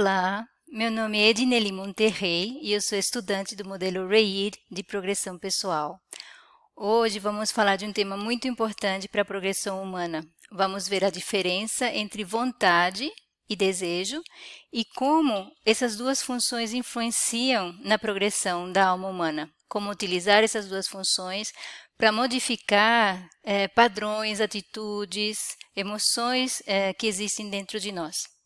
Olá, meu nome é Edneli Monterrey e eu sou estudante do modelo REIR de progressão pessoal. Hoje vamos falar de um tema muito importante para a progressão humana. Vamos ver a diferença entre vontade e desejo e como essas duas funções influenciam na progressão da alma humana. Como utilizar essas duas funções para modificar é, padrões, atitudes, emoções é, que existem dentro de nós.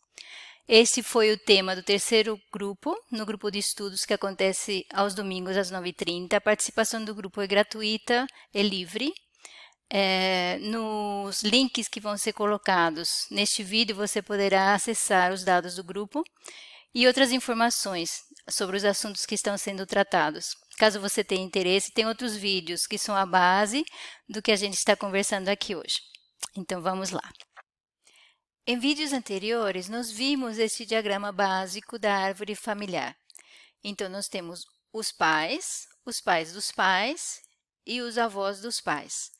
Esse foi o tema do terceiro grupo, no grupo de estudos que acontece aos domingos às 9h30. A participação do grupo é gratuita, é livre. É, nos links que vão ser colocados neste vídeo, você poderá acessar os dados do grupo e outras informações sobre os assuntos que estão sendo tratados. Caso você tenha interesse, tem outros vídeos que são a base do que a gente está conversando aqui hoje. Então, vamos lá. Em vídeos anteriores, nós vimos este diagrama básico da árvore familiar. Então, nós temos os pais, os pais dos pais e os avós dos pais.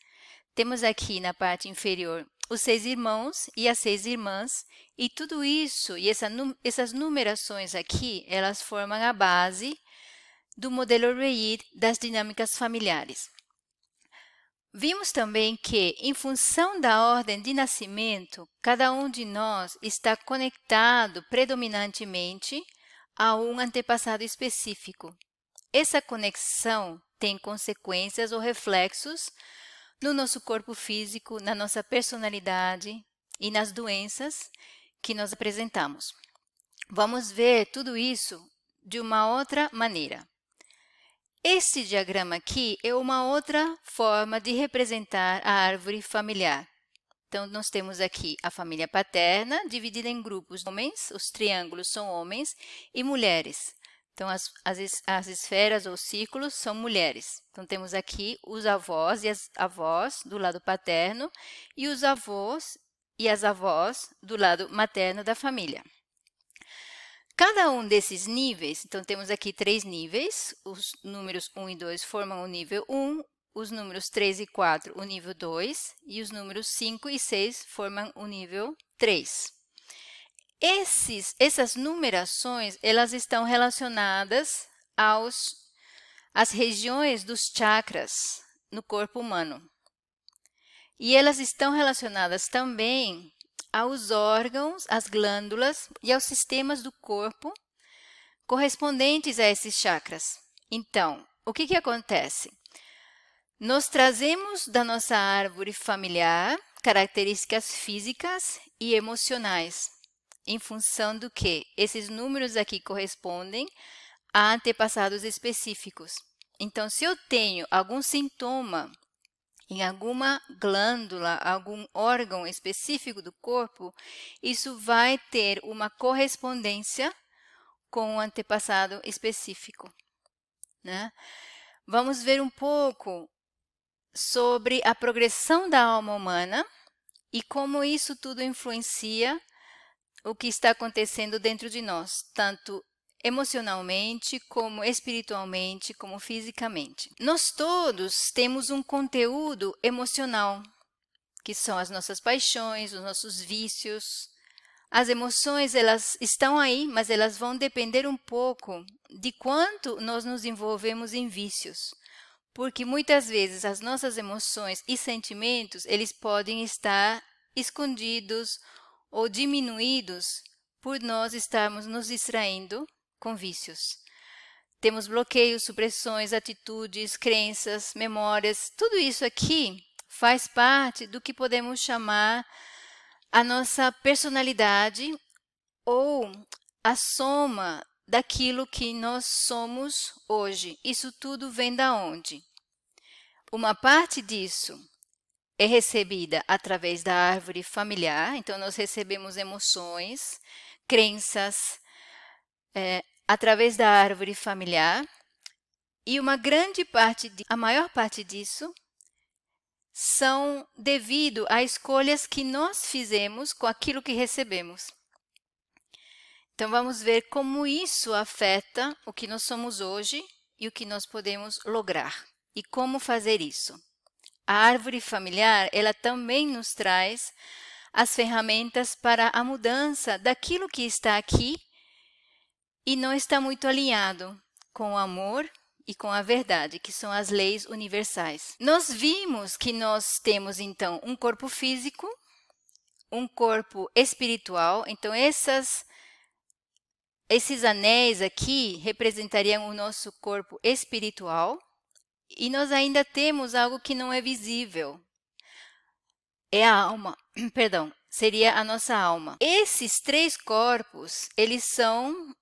Temos aqui na parte inferior os seis irmãos e as seis irmãs, e tudo isso, e essa, essas numerações aqui, elas formam a base do modelo REIR das dinâmicas familiares. Vimos também que, em função da ordem de nascimento, cada um de nós está conectado predominantemente a um antepassado específico. Essa conexão tem consequências ou reflexos no nosso corpo físico, na nossa personalidade e nas doenças que nós apresentamos. Vamos ver tudo isso de uma outra maneira. Este diagrama aqui é uma outra forma de representar a árvore familiar. Então, nós temos aqui a família paterna, dividida em grupos homens, os triângulos são homens, e mulheres. Então, as, as, as esferas ou círculos são mulheres. Então, temos aqui os avós e as avós do lado paterno e os avós e as avós do lado materno da família. Cada um desses níveis, então temos aqui três níveis, os números 1 e 2 formam o nível 1, os números 3 e 4 o nível 2 e os números 5 e 6 formam o nível 3. Esses, essas numerações, elas estão relacionadas aos, às regiões dos chakras no corpo humano. E elas estão relacionadas também aos órgãos, às glândulas e aos sistemas do corpo correspondentes a esses chakras. Então, o que, que acontece? Nós trazemos da nossa árvore familiar características físicas e emocionais, em função do que esses números aqui correspondem a antepassados específicos. Então, se eu tenho algum sintoma em alguma glândula, algum órgão específico do corpo, isso vai ter uma correspondência com o um antepassado específico. Né? Vamos ver um pouco sobre a progressão da alma humana e como isso tudo influencia o que está acontecendo dentro de nós, tanto emocionalmente, como espiritualmente, como fisicamente. Nós todos temos um conteúdo emocional, que são as nossas paixões, os nossos vícios. As emoções, elas estão aí, mas elas vão depender um pouco de quanto nós nos envolvemos em vícios. Porque muitas vezes as nossas emoções e sentimentos, eles podem estar escondidos ou diminuídos por nós estarmos nos distraindo com vícios. Temos bloqueios, supressões, atitudes, crenças, memórias. Tudo isso aqui faz parte do que podemos chamar a nossa personalidade ou a soma daquilo que nós somos hoje. Isso tudo vem da onde? Uma parte disso é recebida através da árvore familiar, então nós recebemos emoções, crenças, é, através da árvore familiar, e uma grande parte, de, a maior parte disso, são devido a escolhas que nós fizemos com aquilo que recebemos. Então vamos ver como isso afeta o que nós somos hoje e o que nós podemos lograr e como fazer isso. A árvore familiar, ela também nos traz as ferramentas para a mudança daquilo que está aqui e não está muito alinhado com o amor e com a verdade, que são as leis universais. Nós vimos que nós temos então um corpo físico, um corpo espiritual, então essas esses anéis aqui representariam o nosso corpo espiritual, e nós ainda temos algo que não é visível. É a alma, perdão, seria a nossa alma. Esses três corpos, eles são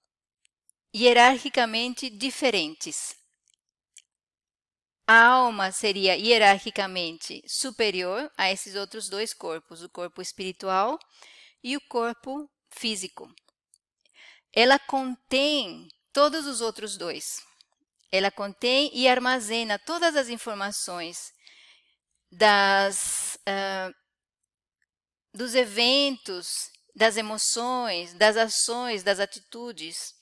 hierarquicamente diferentes. A alma seria hierarquicamente superior a esses outros dois corpos, o corpo espiritual e o corpo físico. Ela contém todos os outros dois. Ela contém e armazena todas as informações das, uh, dos eventos, das emoções, das ações, das atitudes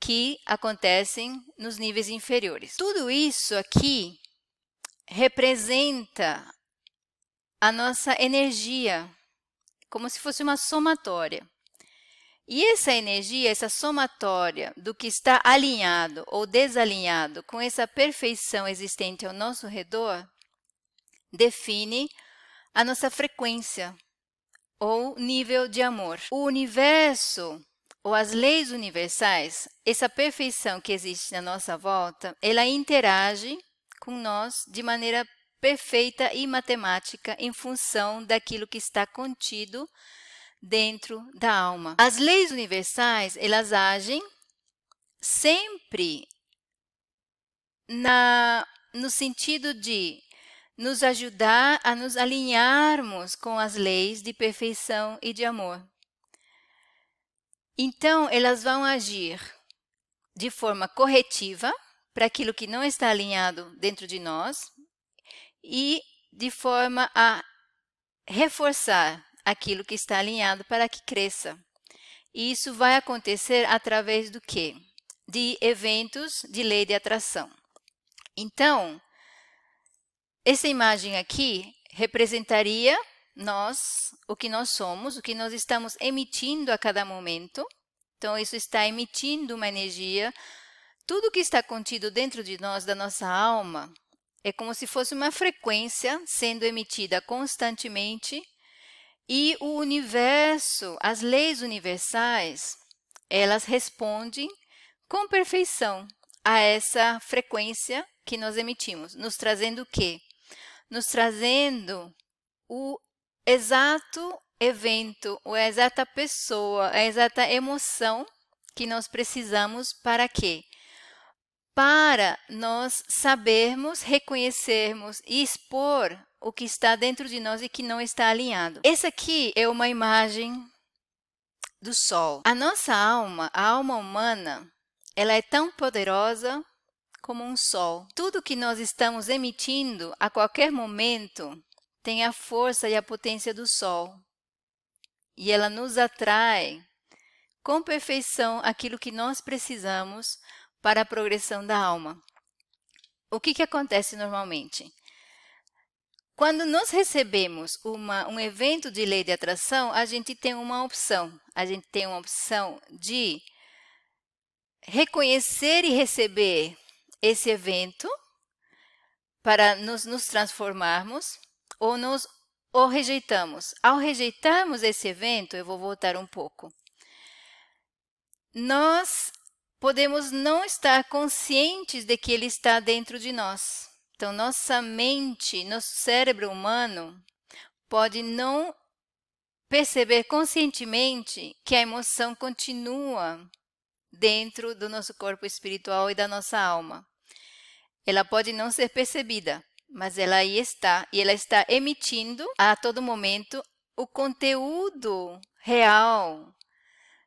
que acontecem nos níveis inferiores. Tudo isso aqui representa a nossa energia, como se fosse uma somatória. E essa energia, essa somatória do que está alinhado ou desalinhado com essa perfeição existente ao nosso redor, define a nossa frequência ou nível de amor. O universo ou as leis universais, essa perfeição que existe na nossa volta, ela interage com nós de maneira perfeita e matemática em função daquilo que está contido dentro da alma. As leis universais, elas agem sempre na no sentido de nos ajudar a nos alinharmos com as leis de perfeição e de amor. Então, elas vão agir de forma corretiva para aquilo que não está alinhado dentro de nós e de forma a reforçar aquilo que está alinhado para que cresça. E isso vai acontecer através do quê? De eventos de lei de atração. Então, essa imagem aqui representaria nós, o que nós somos, o que nós estamos emitindo a cada momento. Então, isso está emitindo uma energia. Tudo que está contido dentro de nós, da nossa alma, é como se fosse uma frequência sendo emitida constantemente. E o universo, as leis universais, elas respondem com perfeição a essa frequência que nós emitimos, nos trazendo o quê? Nos trazendo o exato evento, ou a exata pessoa, a exata emoção que nós precisamos para quê? Para nós sabermos, reconhecermos e expor o que está dentro de nós e que não está alinhado. Essa aqui é uma imagem do sol. A nossa alma, a alma humana, ela é tão poderosa como um sol. Tudo que nós estamos emitindo a qualquer momento tem a força e a potência do Sol. E ela nos atrai com perfeição aquilo que nós precisamos para a progressão da alma. O que, que acontece normalmente? Quando nós recebemos uma, um evento de lei de atração, a gente tem uma opção. A gente tem uma opção de reconhecer e receber esse evento para nos, nos transformarmos ou nos ou rejeitamos. Ao rejeitarmos esse evento, eu vou voltar um pouco. Nós podemos não estar conscientes de que ele está dentro de nós. Então, nossa mente, nosso cérebro humano pode não perceber conscientemente que a emoção continua dentro do nosso corpo espiritual e da nossa alma. Ela pode não ser percebida, mas ela aí está e ela está emitindo a todo momento o conteúdo real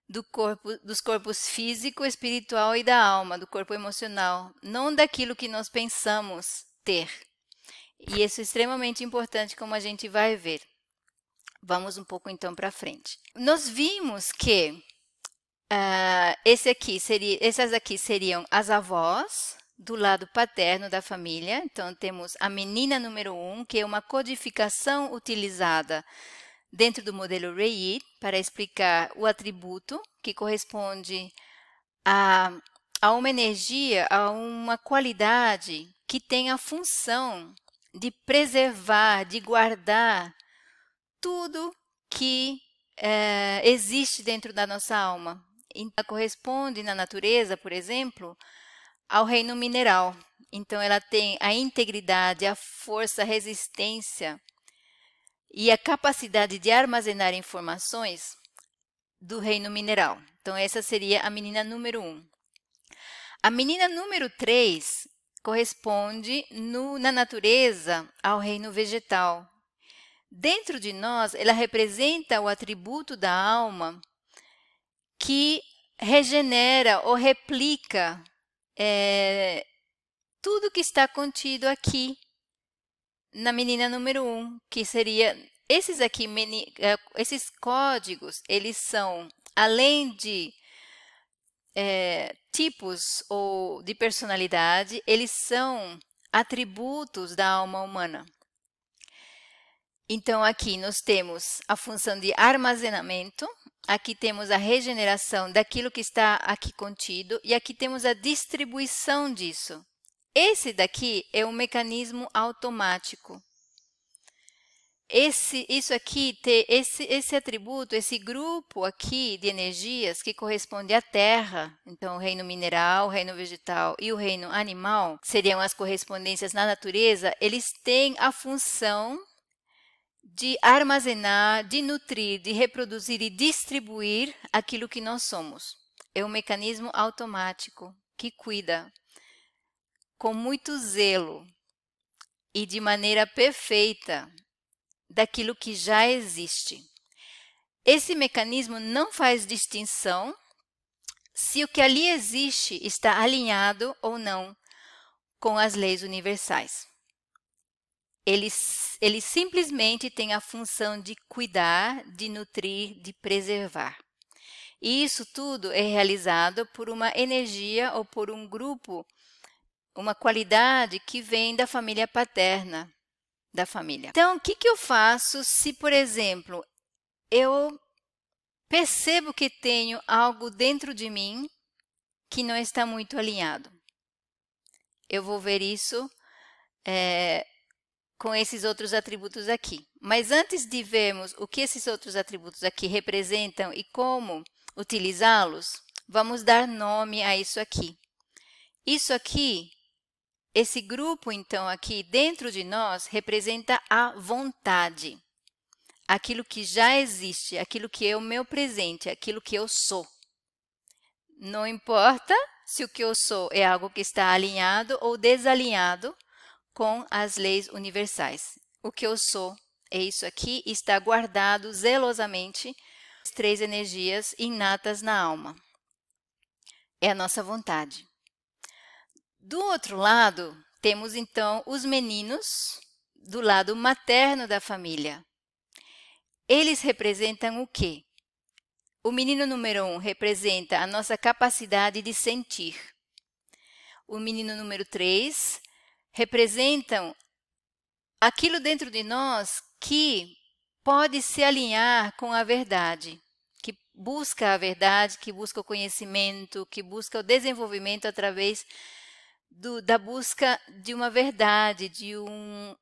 do corpo, dos corpos físico, espiritual e da alma, do corpo emocional, não daquilo que nós pensamos ter. E isso é extremamente importante, como a gente vai ver. Vamos um pouco então para frente. Nós vimos que uh, esse aqui seria, essas aqui seriam as avós, do lado paterno da família. Então, temos a menina número 1, um, que é uma codificação utilizada dentro do modelo Reid para explicar o atributo que corresponde a, a uma energia, a uma qualidade que tem a função de preservar, de guardar tudo que é, existe dentro da nossa alma. Então, corresponde na natureza, por exemplo, ao reino mineral. Então, ela tem a integridade, a força, a resistência e a capacidade de armazenar informações do reino mineral. Então, essa seria a menina número um. A menina número três corresponde no, na natureza ao reino vegetal. Dentro de nós, ela representa o atributo da alma que regenera ou replica é, tudo que está contido aqui na menina número um, que seria esses aqui, é, esses códigos, eles são além de é, tipos ou de personalidade, eles são atributos da alma humana. Então, aqui nós temos a função de armazenamento, aqui temos a regeneração daquilo que está aqui contido e aqui temos a distribuição disso. Esse daqui é um mecanismo automático. Esse, isso aqui, ter esse, esse atributo, esse grupo aqui de energias que corresponde à Terra, então o reino mineral, o reino vegetal e o reino animal, seriam as correspondências na natureza, eles têm a função de armazenar, de nutrir, de reproduzir e distribuir aquilo que nós somos. É um mecanismo automático que cuida com muito zelo e de maneira perfeita daquilo que já existe. Esse mecanismo não faz distinção se o que ali existe está alinhado ou não com as leis universais. Ele, ele simplesmente tem a função de cuidar, de nutrir, de preservar. E isso tudo é realizado por uma energia ou por um grupo, uma qualidade que vem da família paterna da família. Então, o que, que eu faço se, por exemplo, eu percebo que tenho algo dentro de mim que não está muito alinhado? Eu vou ver isso é, com esses outros atributos aqui. Mas antes de vermos o que esses outros atributos aqui representam e como utilizá-los, vamos dar nome a isso aqui. Isso aqui, esse grupo, então, aqui dentro de nós, representa a vontade. Aquilo que já existe, aquilo que é o meu presente, aquilo que eu sou. Não importa se o que eu sou é algo que está alinhado ou desalinhado com as leis universais. O que eu sou é isso aqui, está guardado zelosamente as três energias inatas na alma. É a nossa vontade. Do outro lado, temos então os meninos do lado materno da família. Eles representam o quê? O menino número um representa a nossa capacidade de sentir. O menino número três representam aquilo dentro de nós que pode se alinhar com a verdade, que busca a verdade, que busca o conhecimento, que busca o desenvolvimento através do, da busca de uma verdade, de um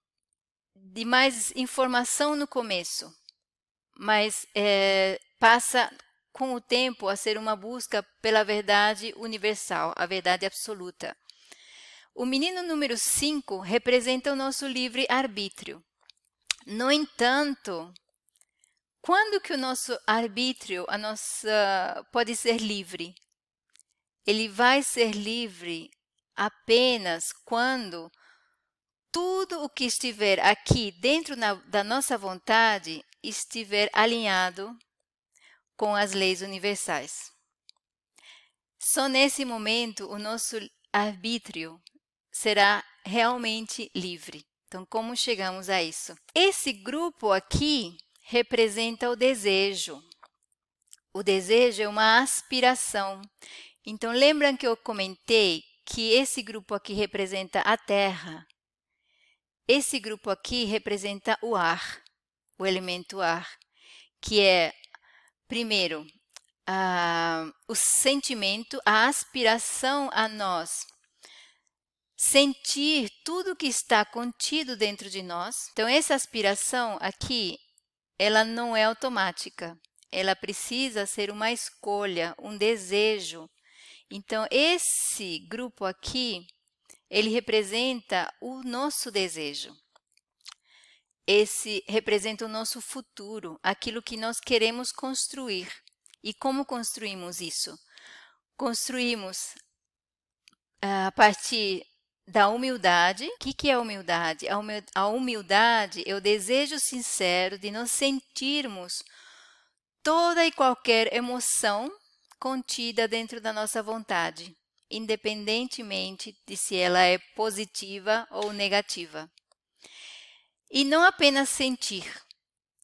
de mais informação no começo, mas é, passa com o tempo a ser uma busca pela verdade universal, a verdade absoluta. O menino número 5 representa o nosso livre-arbítrio. No entanto, quando que o nosso arbítrio, a nossa pode ser livre? Ele vai ser livre apenas quando tudo o que estiver aqui dentro na, da nossa vontade estiver alinhado com as leis universais. Só nesse momento o nosso arbítrio será realmente livre. Então, como chegamos a isso? Esse grupo aqui representa o desejo. O desejo é uma aspiração. Então, lembram que eu comentei que esse grupo aqui representa a terra. Esse grupo aqui representa o ar, o elemento ar, que é, primeiro, uh, o sentimento, a aspiração a nós sentir tudo que está contido dentro de nós. Então, essa aspiração aqui, ela não é automática. Ela precisa ser uma escolha, um desejo. Então, esse grupo aqui, ele representa o nosso desejo. Esse representa o nosso futuro, aquilo que nós queremos construir. E como construímos isso? Construímos ah, a partir da humildade. O que, que é humildade? A humildade é o desejo sincero de nós sentirmos toda e qualquer emoção contida dentro da nossa vontade, independentemente de se ela é positiva ou negativa. E não apenas sentir.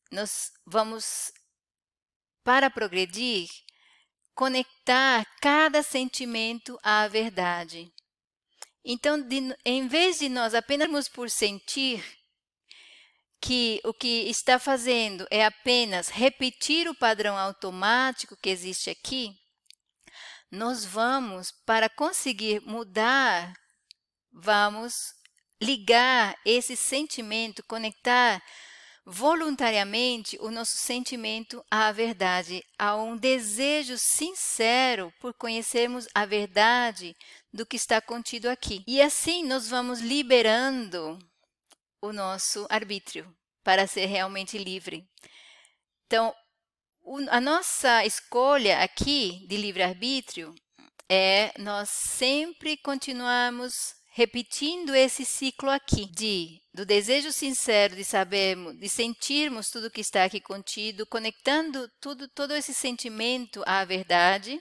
Nós vamos, para progredir, conectar cada sentimento à verdade. Então, de, em vez de nós apenas por sentir que o que está fazendo é apenas repetir o padrão automático que existe aqui, nós vamos, para conseguir mudar, vamos ligar esse sentimento, conectar voluntariamente o nosso sentimento à verdade, a um desejo sincero por conhecermos a verdade do que está contido aqui. E assim nós vamos liberando o nosso arbítrio para ser realmente livre. Então, a nossa escolha aqui de livre-arbítrio é nós sempre continuarmos repetindo esse ciclo aqui de do desejo sincero de sabermos, de sentirmos tudo que está aqui contido, conectando tudo todo esse sentimento à verdade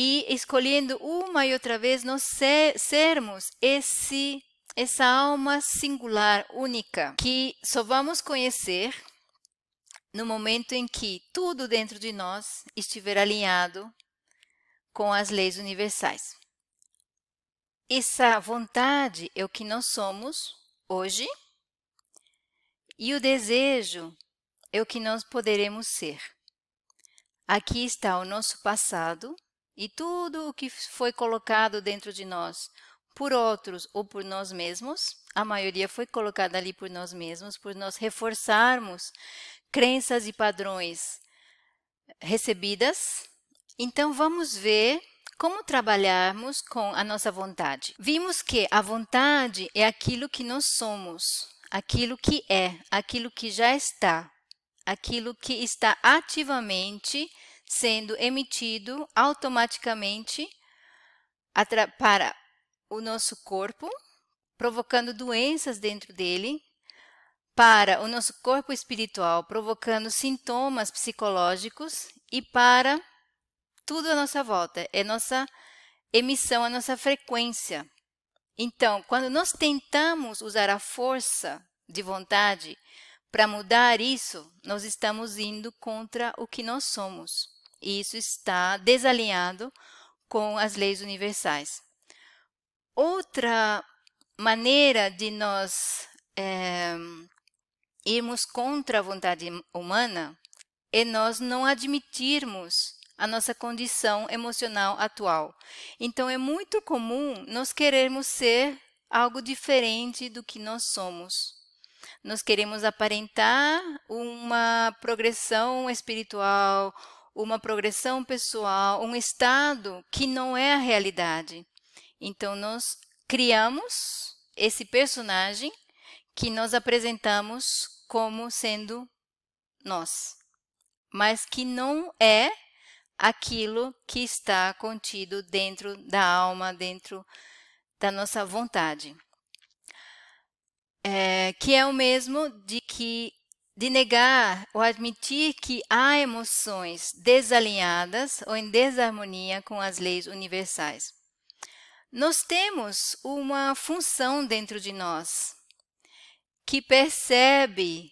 e escolhendo uma e outra vez nós ser, sermos esse essa alma singular, única, que só vamos conhecer no momento em que tudo dentro de nós estiver alinhado com as leis universais. Essa vontade é o que nós somos hoje e o desejo é o que nós poderemos ser. Aqui está o nosso passado e tudo o que foi colocado dentro de nós por outros ou por nós mesmos, a maioria foi colocada ali por nós mesmos, por nós reforçarmos crenças e padrões recebidas. Então vamos ver como trabalharmos com a nossa vontade. Vimos que a vontade é aquilo que nós somos, aquilo que é, aquilo que já está, aquilo que está ativamente sendo emitido automaticamente para o nosso corpo, provocando doenças dentro dele, para o nosso corpo espiritual, provocando sintomas psicológicos e para tudo à nossa volta. É nossa emissão, a nossa frequência. Então, quando nós tentamos usar a força de vontade para mudar isso, nós estamos indo contra o que nós somos. Isso está desalinhado com as leis universais. Outra maneira de nós é, irmos contra a vontade humana é nós não admitirmos a nossa condição emocional atual. Então, é muito comum nós querermos ser algo diferente do que nós somos. Nós queremos aparentar uma progressão espiritual, uma progressão pessoal, um estado que não é a realidade. Então, nós criamos esse personagem que nós apresentamos como sendo nós, mas que não é aquilo que está contido dentro da alma, dentro da nossa vontade. É, que é o mesmo de que de negar ou admitir que há emoções desalinhadas ou em desarmonia com as leis universais. Nós temos uma função dentro de nós que percebe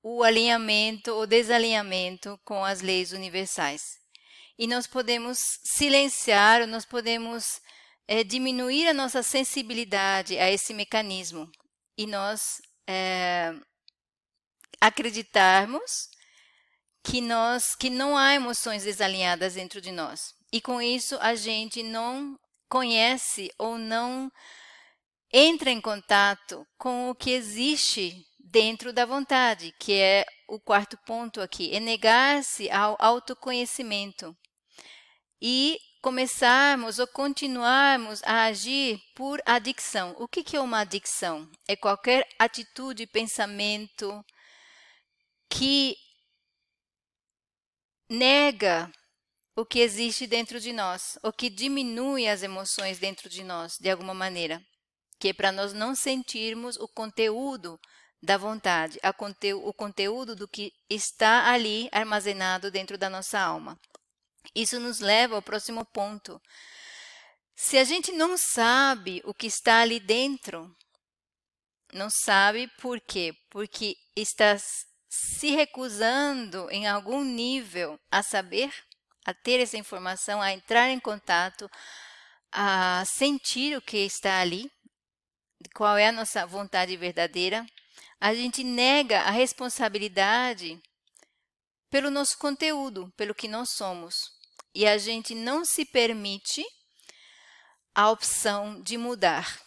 o alinhamento ou desalinhamento com as leis universais. E nós podemos silenciar, nós podemos é, diminuir a nossa sensibilidade a esse mecanismo. E nós é, acreditarmos que nós que não há emoções desalinhadas dentro de nós. E com isso a gente não conhece ou não entra em contato com o que existe dentro da vontade, que é o quarto ponto aqui, é negar-se ao autoconhecimento e começarmos ou continuarmos a agir por adicção. O que é uma adicção? É qualquer atitude, pensamento que nega o que existe dentro de nós, ou que diminui as emoções dentro de nós, de alguma maneira, que é para nós não sentirmos o conteúdo da vontade, conte o conteúdo do que está ali armazenado dentro da nossa alma. Isso nos leva ao próximo ponto. Se a gente não sabe o que está ali dentro, não sabe por quê? Porque está se recusando em algum nível a saber, a ter essa informação, a entrar em contato, a sentir o que está ali, qual é a nossa vontade verdadeira, a gente nega a responsabilidade pelo nosso conteúdo, pelo que nós somos. E a gente não se permite a opção de mudar.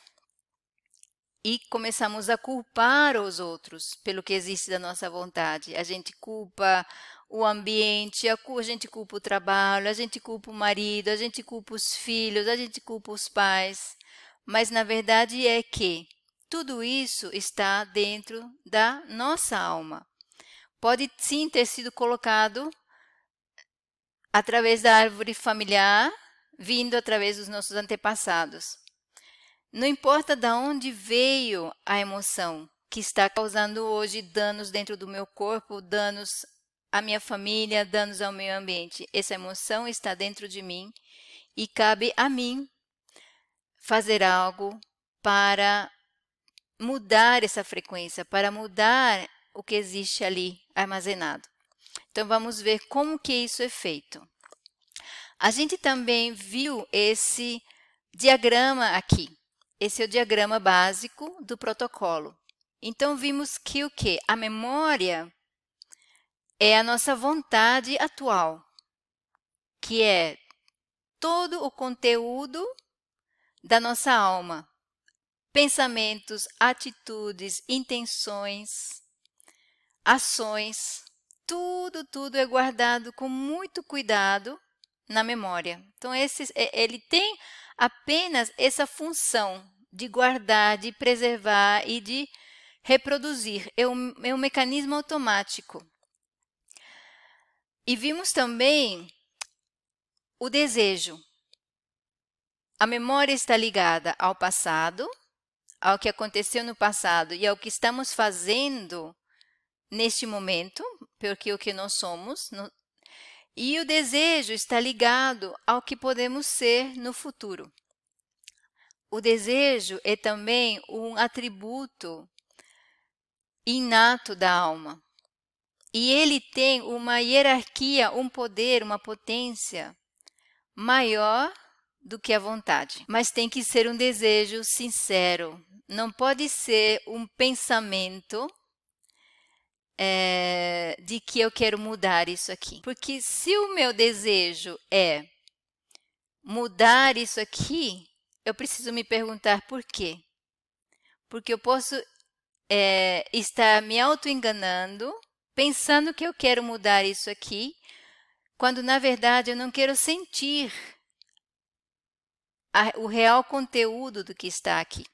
E começamos a culpar os outros pelo que existe da nossa vontade. A gente culpa o ambiente, a gente culpa o trabalho, a gente culpa o marido, a gente culpa os filhos, a gente culpa os pais. Mas na verdade é que tudo isso está dentro da nossa alma. Pode sim ter sido colocado através da árvore familiar, vindo através dos nossos antepassados. Não importa de onde veio a emoção que está causando hoje danos dentro do meu corpo, danos à minha família, danos ao meio ambiente. Essa emoção está dentro de mim e cabe a mim fazer algo para mudar essa frequência, para mudar o que existe ali armazenado. Então vamos ver como que isso é feito. A gente também viu esse diagrama aqui. Esse é o diagrama básico do protocolo. Então vimos que o que? A memória é a nossa vontade atual, que é todo o conteúdo da nossa alma, pensamentos, atitudes, intenções, ações, tudo, tudo é guardado com muito cuidado na memória. Então, esse, é, ele tem apenas essa função de guardar, de preservar e de reproduzir. É um, é um mecanismo automático. E vimos também o desejo. A memória está ligada ao passado, ao que aconteceu no passado e ao que estamos fazendo neste momento, porque o que nós somos, e o desejo está ligado ao que podemos ser no futuro. O desejo é também um atributo inato da alma. E ele tem uma hierarquia, um poder, uma potência maior do que a vontade. Mas tem que ser um desejo sincero, não pode ser um pensamento é, de que eu quero mudar isso aqui. Porque se o meu desejo é mudar isso aqui, eu preciso me perguntar por quê. Porque eu posso é, estar me auto-enganando, pensando que eu quero mudar isso aqui, quando na verdade eu não quero sentir a, o real conteúdo do que está aqui.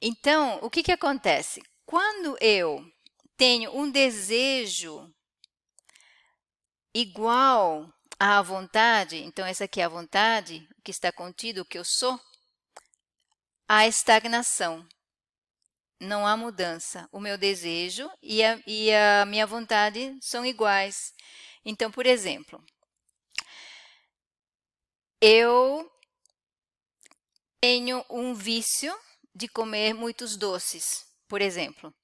Então, o que, que acontece? Quando eu tenho um desejo igual à vontade, então essa aqui é a vontade, que está contido, o que eu sou, há estagnação. Não há mudança. O meu desejo e a, e a minha vontade são iguais. Então, por exemplo, eu tenho um vício de comer muitos doces, por exemplo.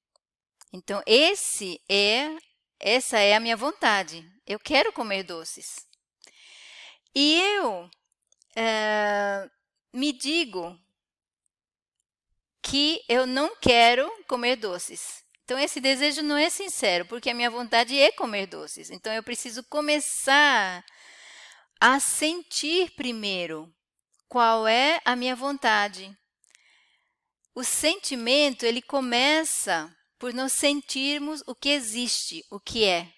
Então, esse é essa é a minha vontade. Eu quero comer doces. E eu é, me digo que eu não quero comer doces. Então, esse desejo não é sincero, porque a minha vontade é comer doces. Então, eu preciso começar a sentir primeiro qual é a minha vontade. O sentimento, ele começa por nós sentirmos o que existe, o que é.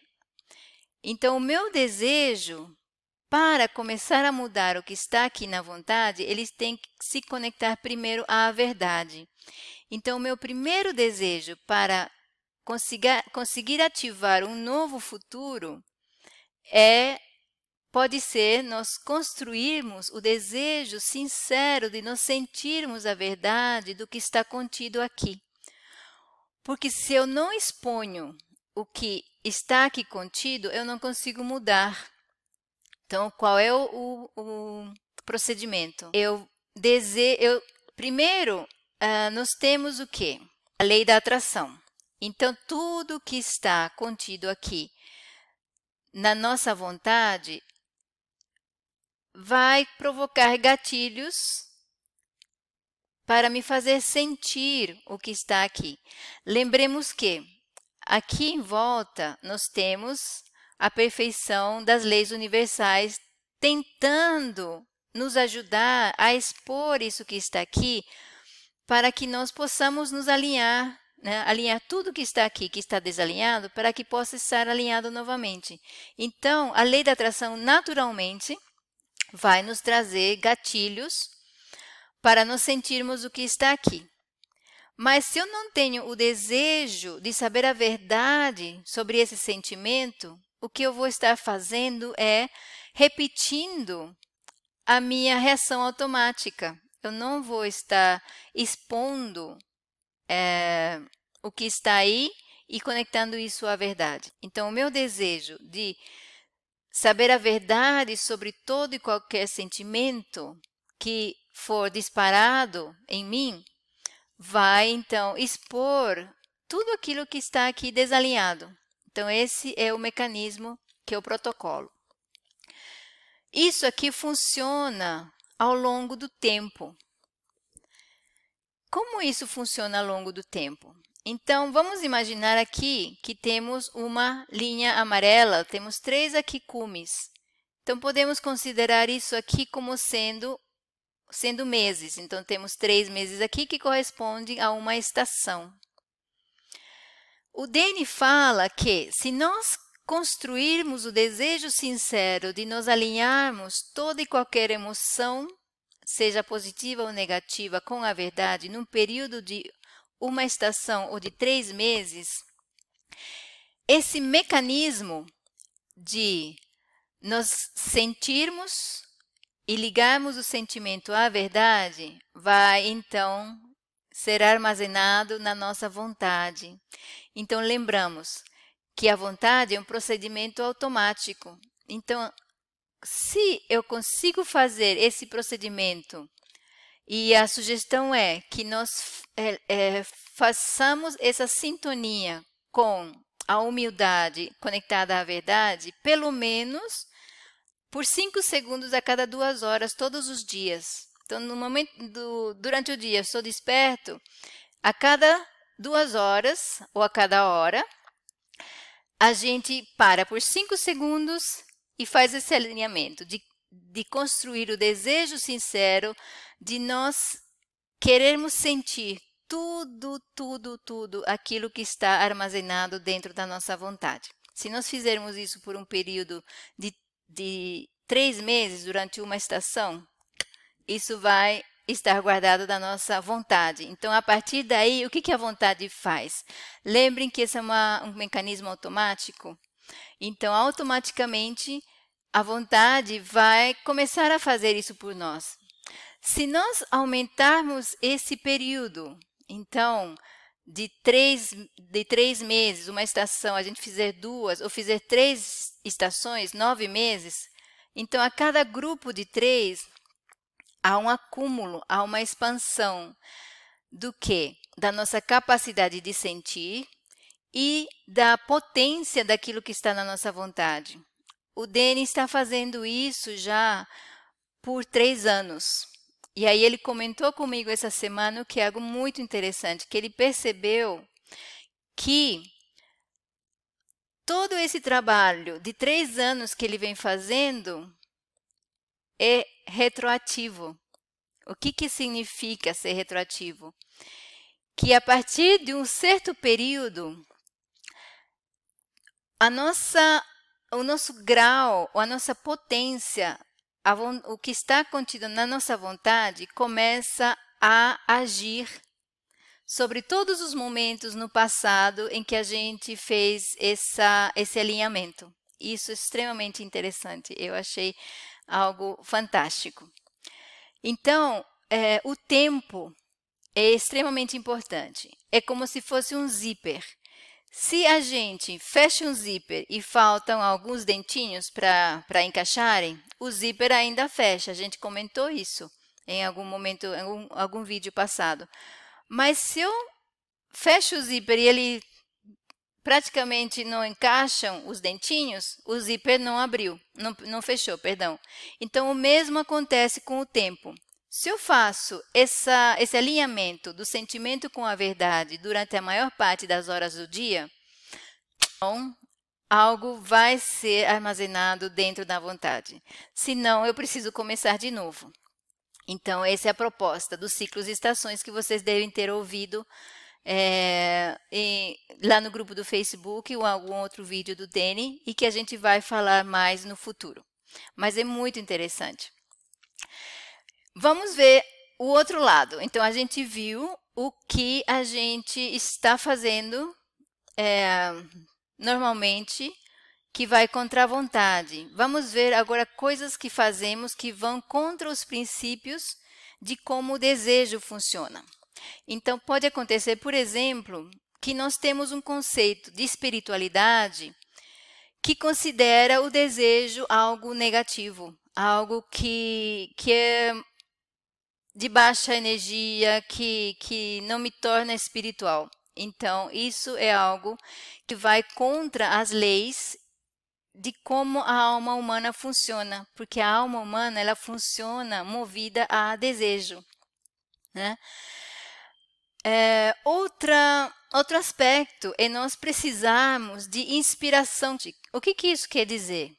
Então, o meu desejo, para começar a mudar o que está aqui na vontade, eles têm que se conectar primeiro à verdade. Então, o meu primeiro desejo para conseguir, ativar um novo futuro é pode ser nós construirmos o desejo sincero de nós sentirmos a verdade do que está contido aqui. Porque se eu não exponho o que está aqui contido, eu não consigo mudar. Então, qual é o, o, o procedimento? Eu. Eu, primeiro, uh, nós temos o quê? A lei da atração. Então, tudo que está contido aqui na nossa vontade vai provocar gatilhos para me fazer sentir o que está aqui. Lembremos que aqui em volta nós temos a perfeição das leis universais tentando nos ajudar a expor isso que está aqui para que nós possamos nos alinhar né, alinhar tudo que está aqui, que está desalinhado, para que possa estar alinhado novamente. Então, a lei da atração, naturalmente, vai nos trazer gatilhos para nos sentirmos o que está aqui. Mas se eu não tenho o desejo de saber a verdade sobre esse sentimento, o que eu vou estar fazendo é repetindo a minha reação automática. Eu não vou estar expondo é, o que está aí e conectando isso à verdade. Então, o meu desejo de saber a verdade sobre todo e qualquer sentimento que for disparado em mim, vai então expor tudo aquilo que está aqui desalinhado. Então, esse é o mecanismo que o protocolo. Isso aqui funciona ao longo do tempo. Como isso funciona ao longo do tempo? Então, vamos imaginar aqui que temos uma linha amarela, temos três aqui cumes. Então, podemos considerar isso aqui como sendo, sendo meses. Então, temos três meses aqui que correspondem a uma estação. O Dene fala que se nós construirmos o desejo sincero de nos alinharmos toda e qualquer emoção seja positiva ou negativa, com a verdade, num período de uma estação ou de três meses, esse mecanismo de nos sentirmos e ligarmos o sentimento à verdade vai então ser armazenado na nossa vontade. Então lembramos que a vontade é um procedimento automático. Então se eu consigo fazer esse procedimento, e a sugestão é que nós é, é, façamos essa sintonia com a humildade conectada à verdade, pelo menos por cinco segundos a cada duas horas, todos os dias. Então, no momento do, durante o dia, estou desperto, a cada duas horas ou a cada hora, a gente para por cinco segundos e faz esse alinhamento de, de construir o desejo sincero de nós querermos sentir tudo, tudo, tudo aquilo que está armazenado dentro da nossa vontade. Se nós fizermos isso por um período de, de três meses durante uma estação, isso vai estar guardado da nossa vontade. Então, a partir daí, o que, que a vontade faz? Lembrem que esse é uma, um mecanismo automático. Então, automaticamente, a vontade vai começar a fazer isso por nós. Se nós aumentarmos esse período, então, de três, de três meses, uma estação, a gente fizer duas, ou fizer três estações, nove meses, então, a cada grupo de três, há um acúmulo, há uma expansão do que? Da nossa capacidade de sentir e da potência daquilo que está na nossa vontade. O Denis está fazendo isso já por três anos. E aí ele comentou comigo essa semana que é algo muito interessante, que ele percebeu que todo esse trabalho de três anos que ele vem fazendo é retroativo. O que, que significa ser retroativo? Que a partir de um certo período, a nossa, o nosso grau, a nossa potência, o que está contido na nossa vontade começa a agir sobre todos os momentos no passado em que a gente fez essa, esse alinhamento. Isso é extremamente interessante. Eu achei algo fantástico. Então, é, o tempo é extremamente importante. É como se fosse um zíper. Se a gente fecha um zíper e faltam alguns dentinhos para encaixarem, o zíper ainda fecha. A gente comentou isso em algum momento, em algum, algum vídeo passado. Mas se eu fecho o zíper e ele praticamente não encaixam os dentinhos, o zíper não abriu, não, não fechou, perdão. Então, o mesmo acontece com o tempo. Se eu faço essa, esse alinhamento do sentimento com a verdade durante a maior parte das horas do dia, então, algo vai ser armazenado dentro da vontade. Senão, eu preciso começar de novo. Então, essa é a proposta dos ciclos e estações que vocês devem ter ouvido é, em, lá no grupo do Facebook ou algum outro vídeo do Dene e que a gente vai falar mais no futuro. Mas é muito interessante. Vamos ver o outro lado. Então, a gente viu o que a gente está fazendo é, normalmente que vai contra a vontade. Vamos ver agora coisas que fazemos que vão contra os princípios de como o desejo funciona. Então, pode acontecer, por exemplo, que nós temos um conceito de espiritualidade que considera o desejo algo negativo, algo que, que é de baixa energia, que, que não me torna espiritual. Então, isso é algo que vai contra as leis de como a alma humana funciona, porque a alma humana ela funciona movida a desejo, né? É, outra, outro aspecto é nós precisarmos de inspiração. O que, que isso quer dizer?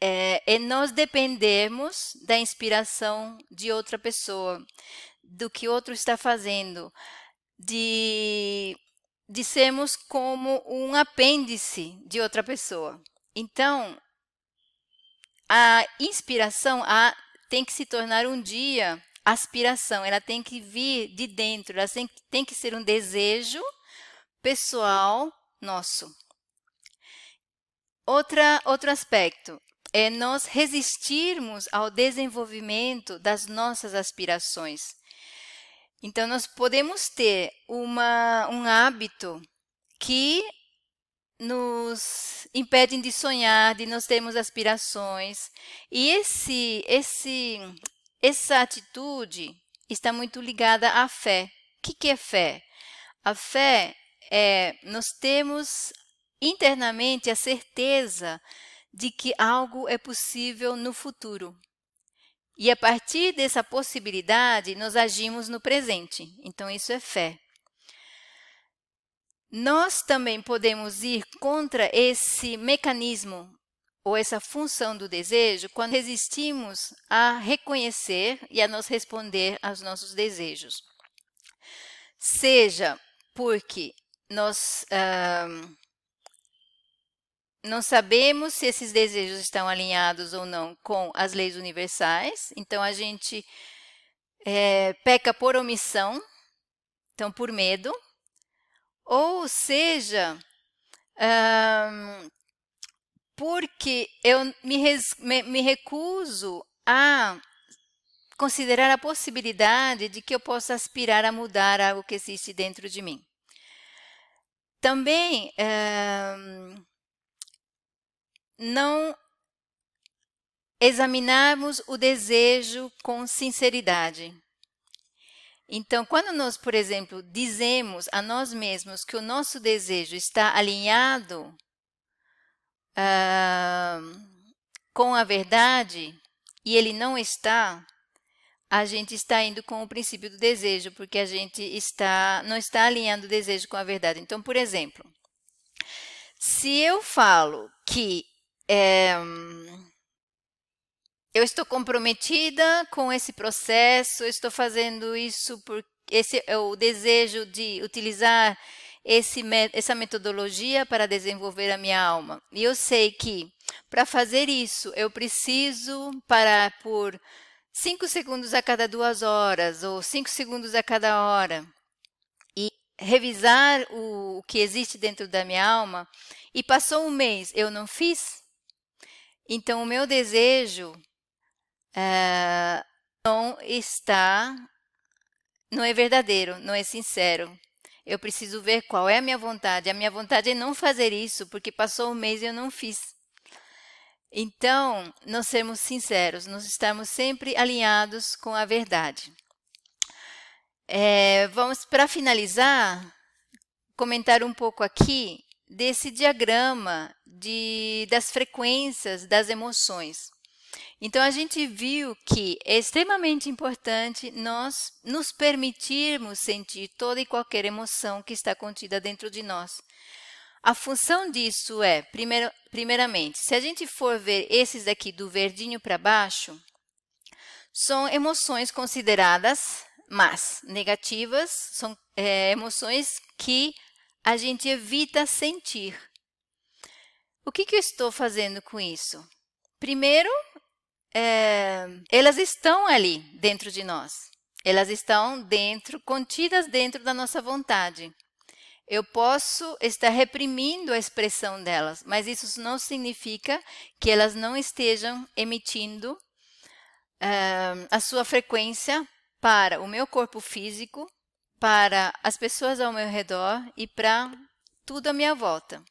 É, é nós dependermos da inspiração de outra pessoa, do que outro está fazendo, de, de sermos como um apêndice de outra pessoa. Então, a inspiração a, tem que se tornar um dia aspiração, ela tem que vir de dentro, ela tem, tem que ser um desejo pessoal nosso. Outra, outro aspecto é nós resistirmos ao desenvolvimento das nossas aspirações. Então, nós podemos ter uma, um hábito que nos impedem de sonhar, de nós termos aspirações. E esse, esse essa atitude está muito ligada à fé. O que é fé? A fé é nós temos internamente a certeza de que algo é possível no futuro. E a partir dessa possibilidade, nós agimos no presente. Então, isso é fé. Nós também podemos ir contra esse mecanismo ou essa função do desejo quando resistimos a reconhecer e a nos responder aos nossos desejos. Seja porque nós uh, não sabemos se esses desejos estão alinhados ou não com as leis universais, então a gente é, peca por omissão, então por medo, ou seja, um, porque eu me, me, me recuso a considerar a possibilidade de que eu possa aspirar a mudar algo que existe dentro de mim. Também é, não examinarmos o desejo com sinceridade. Então, quando nós, por exemplo, dizemos a nós mesmos que o nosso desejo está alinhado uh, com a verdade e ele não está, a gente está indo com o princípio do desejo, porque a gente está não está alinhando o desejo com a verdade. Então, por exemplo, se eu falo que é, eu estou comprometida com esse processo, estou fazendo isso por esse é o desejo de utilizar esse, essa metodologia para desenvolver a minha alma. E eu sei que para fazer isso eu preciso parar por 5 segundos a cada duas horas ou 5 segundos a cada hora e revisar o, o que existe dentro da minha alma. E passou um mês, eu não fiz. Então, o meu desejo uh, não está, não é verdadeiro, não é sincero. Eu preciso ver qual é a minha vontade. A minha vontade é não fazer isso, porque passou um mês e eu não fiz. Então, nós sermos sinceros, nós estamos sempre alinhados com a verdade. É, vamos, para finalizar, comentar um pouco aqui desse diagrama de, das frequências das emoções. Então, a gente viu que é extremamente importante nós nos permitirmos sentir toda e qualquer emoção que está contida dentro de nós. A função disso é, primeiro, primeiramente, se a gente for ver esses aqui do verdinho para baixo, são emoções consideradas más, negativas, são é, emoções que a gente evita sentir. O que, que eu estou fazendo com isso? Primeiro, é, elas estão ali dentro de nós. Elas estão dentro, contidas dentro da nossa vontade. Eu posso estar reprimindo a expressão delas, mas isso não significa que elas não estejam emitindo uh, a sua frequência para o meu corpo físico, para as pessoas ao meu redor e para tudo à minha volta.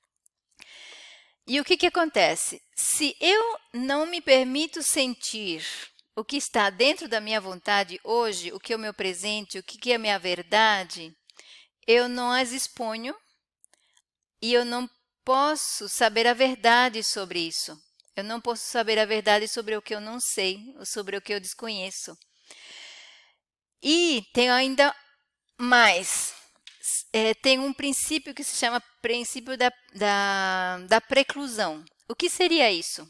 E o que, que acontece? Se eu não me permito sentir o que está dentro da minha vontade hoje, o que é o meu presente, o que é a minha verdade, eu não as exponho e eu não posso saber a verdade sobre isso. Eu não posso saber a verdade sobre o que eu não sei, sobre o que eu desconheço. E tem ainda mais é, tem um princípio que se chama princípio da, da, da preclusão. O que seria isso?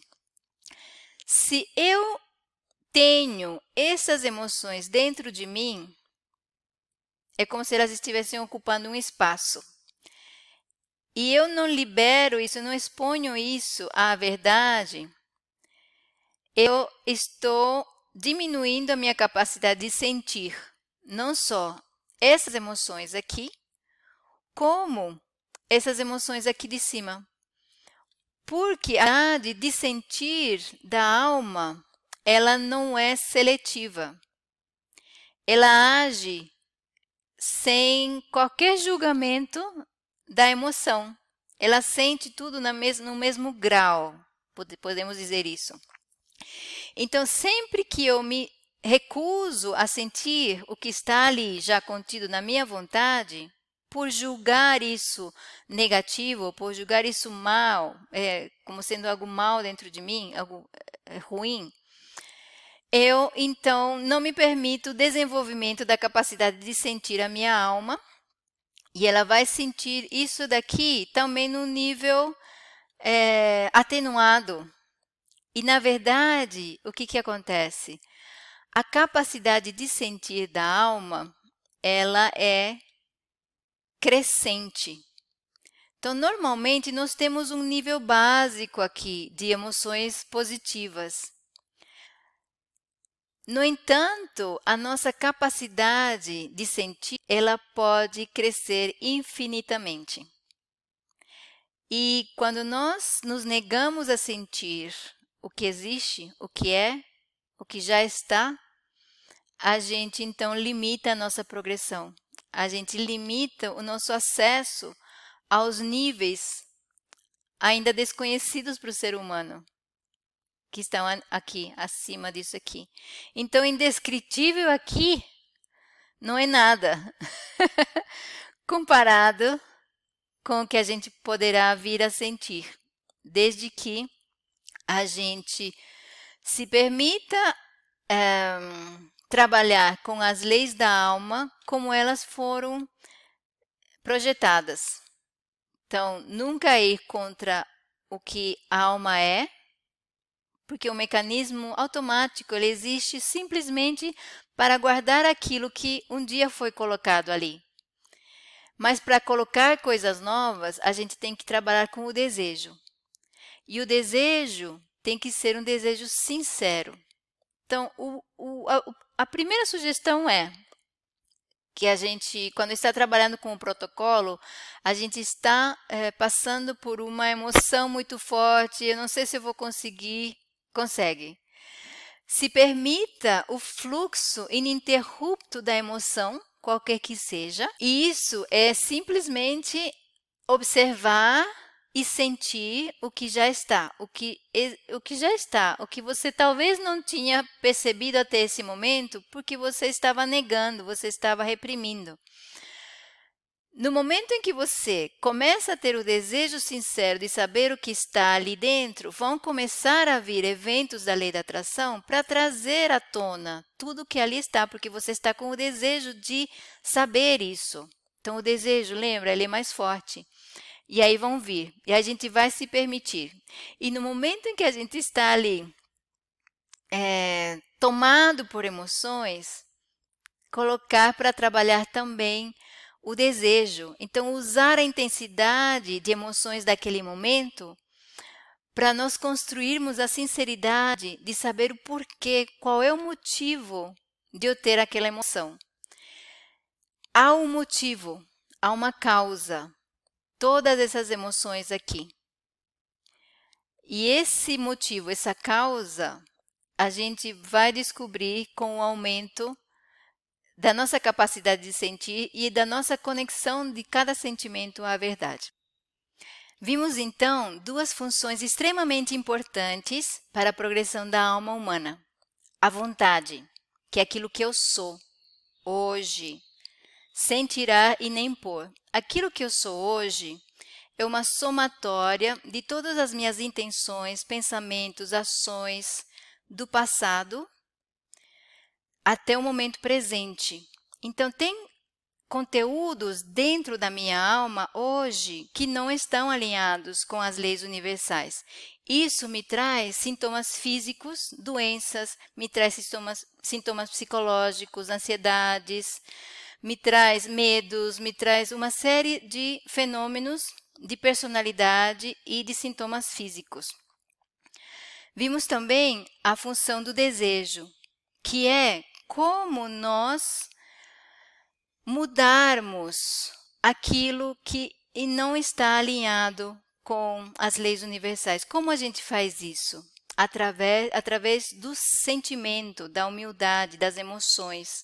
Se eu tenho essas emoções dentro de mim, é como se elas estivessem ocupando um espaço. E eu não libero isso, não exponho isso à verdade, eu estou diminuindo a minha capacidade de sentir não só essas emoções aqui, como essas emoções aqui de cima. Porque a de sentir da alma, ela não é seletiva. Ela age sem qualquer julgamento da emoção. Ela sente tudo no mesmo grau, podemos dizer isso. Então, sempre que eu me recuso a sentir o que está ali já contido na minha vontade, por julgar isso negativo, por julgar isso mal, é, como sendo algo mal dentro de mim, algo é, ruim, eu então não me permito o desenvolvimento da capacidade de sentir a minha alma, e ela vai sentir isso daqui também no nível é, atenuado. E na verdade, o que, que acontece? A capacidade de sentir da alma, ela é crescente. Então, normalmente, nós temos um nível básico aqui de emoções positivas. No entanto, a nossa capacidade de sentir, ela pode crescer infinitamente. E quando nós nos negamos a sentir o que existe, o que é, o que já está, a gente então limita a nossa progressão. A gente limita o nosso acesso aos níveis ainda desconhecidos para o ser humano, que estão aqui, acima disso aqui. Então, indescritível aqui não é nada comparado com o que a gente poderá vir a sentir, desde que a gente se permita um, trabalhar com as leis da alma como elas foram projetadas. Então, nunca ir contra o que a alma é, porque o mecanismo automático ele existe simplesmente para guardar aquilo que um dia foi colocado ali. Mas para colocar coisas novas, a gente tem que trabalhar com o desejo. E o desejo tem que ser um desejo sincero. Então, o, o, a, a primeira sugestão é que a gente, quando está trabalhando com o protocolo, a gente está é, passando por uma emoção muito forte. Eu não sei se eu vou conseguir. Consegue. Se permita o fluxo ininterrupto da emoção, qualquer que seja. E isso é simplesmente observar e sentir o que já está, o que, o que já está, o que você talvez não tinha percebido até esse momento, porque você estava negando, você estava reprimindo. No momento em que você começa a ter o desejo sincero de saber o que está ali dentro, vão começar a vir eventos da lei da atração para trazer à tona tudo o que ali está, porque você está com o desejo de saber isso. Então, o desejo, lembra, ele é mais forte. E aí vão vir, e a gente vai se permitir. E no momento em que a gente está ali é, tomado por emoções, colocar para trabalhar também o desejo. Então, usar a intensidade de emoções daquele momento para nós construirmos a sinceridade de saber o porquê, qual é o motivo de eu ter aquela emoção. Há um motivo, há uma causa. Todas essas emoções aqui. E esse motivo, essa causa, a gente vai descobrir com o aumento da nossa capacidade de sentir e da nossa conexão de cada sentimento à verdade. Vimos então duas funções extremamente importantes para a progressão da alma humana: a vontade, que é aquilo que eu sou hoje, sem tirar e nem pôr. Aquilo que eu sou hoje é uma somatória de todas as minhas intenções, pensamentos, ações do passado até o momento presente. Então, tem conteúdos dentro da minha alma hoje que não estão alinhados com as leis universais. Isso me traz sintomas físicos, doenças, me traz sintomas, sintomas psicológicos, ansiedades, me traz medos, me traz uma série de fenômenos de personalidade e de sintomas físicos. Vimos também a função do desejo, que é como nós mudarmos aquilo que não está alinhado com as leis universais. Como a gente faz isso? Através, através do sentimento, da humildade, das emoções.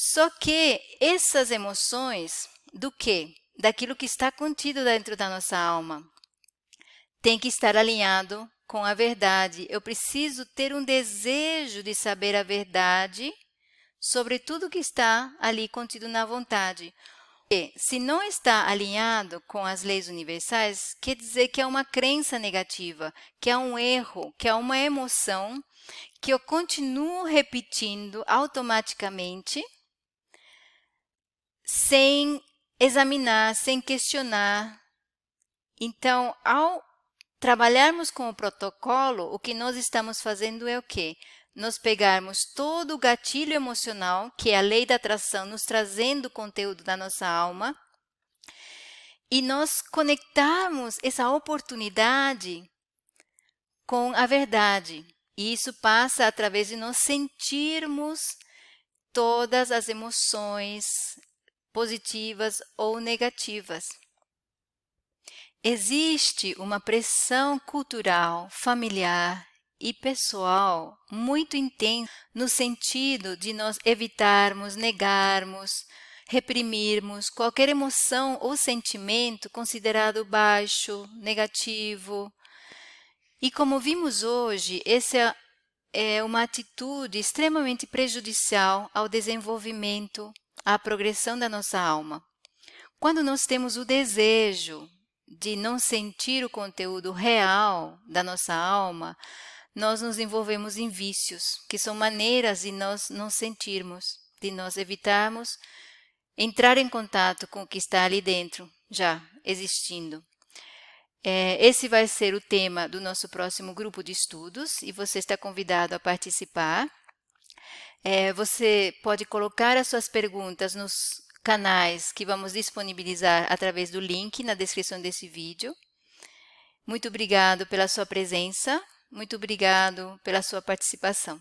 Só que essas emoções, do que? Daquilo que está contido dentro da nossa alma, tem que estar alinhado com a verdade. Eu preciso ter um desejo de saber a verdade sobre tudo que está ali contido na vontade. E, se não está alinhado com as leis universais, quer dizer que é uma crença negativa, que é um erro, que é uma emoção que eu continuo repetindo automaticamente, sem examinar, sem questionar. Então, ao trabalharmos com o protocolo, o que nós estamos fazendo é o quê? Nós pegarmos todo o gatilho emocional, que é a lei da atração, nos trazendo o conteúdo da nossa alma, e nós conectarmos essa oportunidade com a verdade. E isso passa através de nós sentirmos todas as emoções positivas ou negativas. Existe uma pressão cultural, familiar e pessoal muito intensa no sentido de nós evitarmos, negarmos, reprimirmos qualquer emoção ou sentimento considerado baixo, negativo. E como vimos hoje, essa é uma atitude extremamente prejudicial ao desenvolvimento, à progressão da nossa alma. Quando nós temos o desejo de não sentir o conteúdo real da nossa alma, nós nos envolvemos em vícios, que são maneiras de nós não sentirmos, de nós evitarmos entrar em contato com o que está ali dentro, já existindo. É, esse vai ser o tema do nosso próximo grupo de estudos e você está convidado a participar. É, você pode colocar as suas perguntas nos canais que vamos disponibilizar através do link na descrição desse vídeo. Muito obrigado pela sua presença, muito obrigado pela sua participação.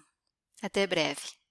Até breve.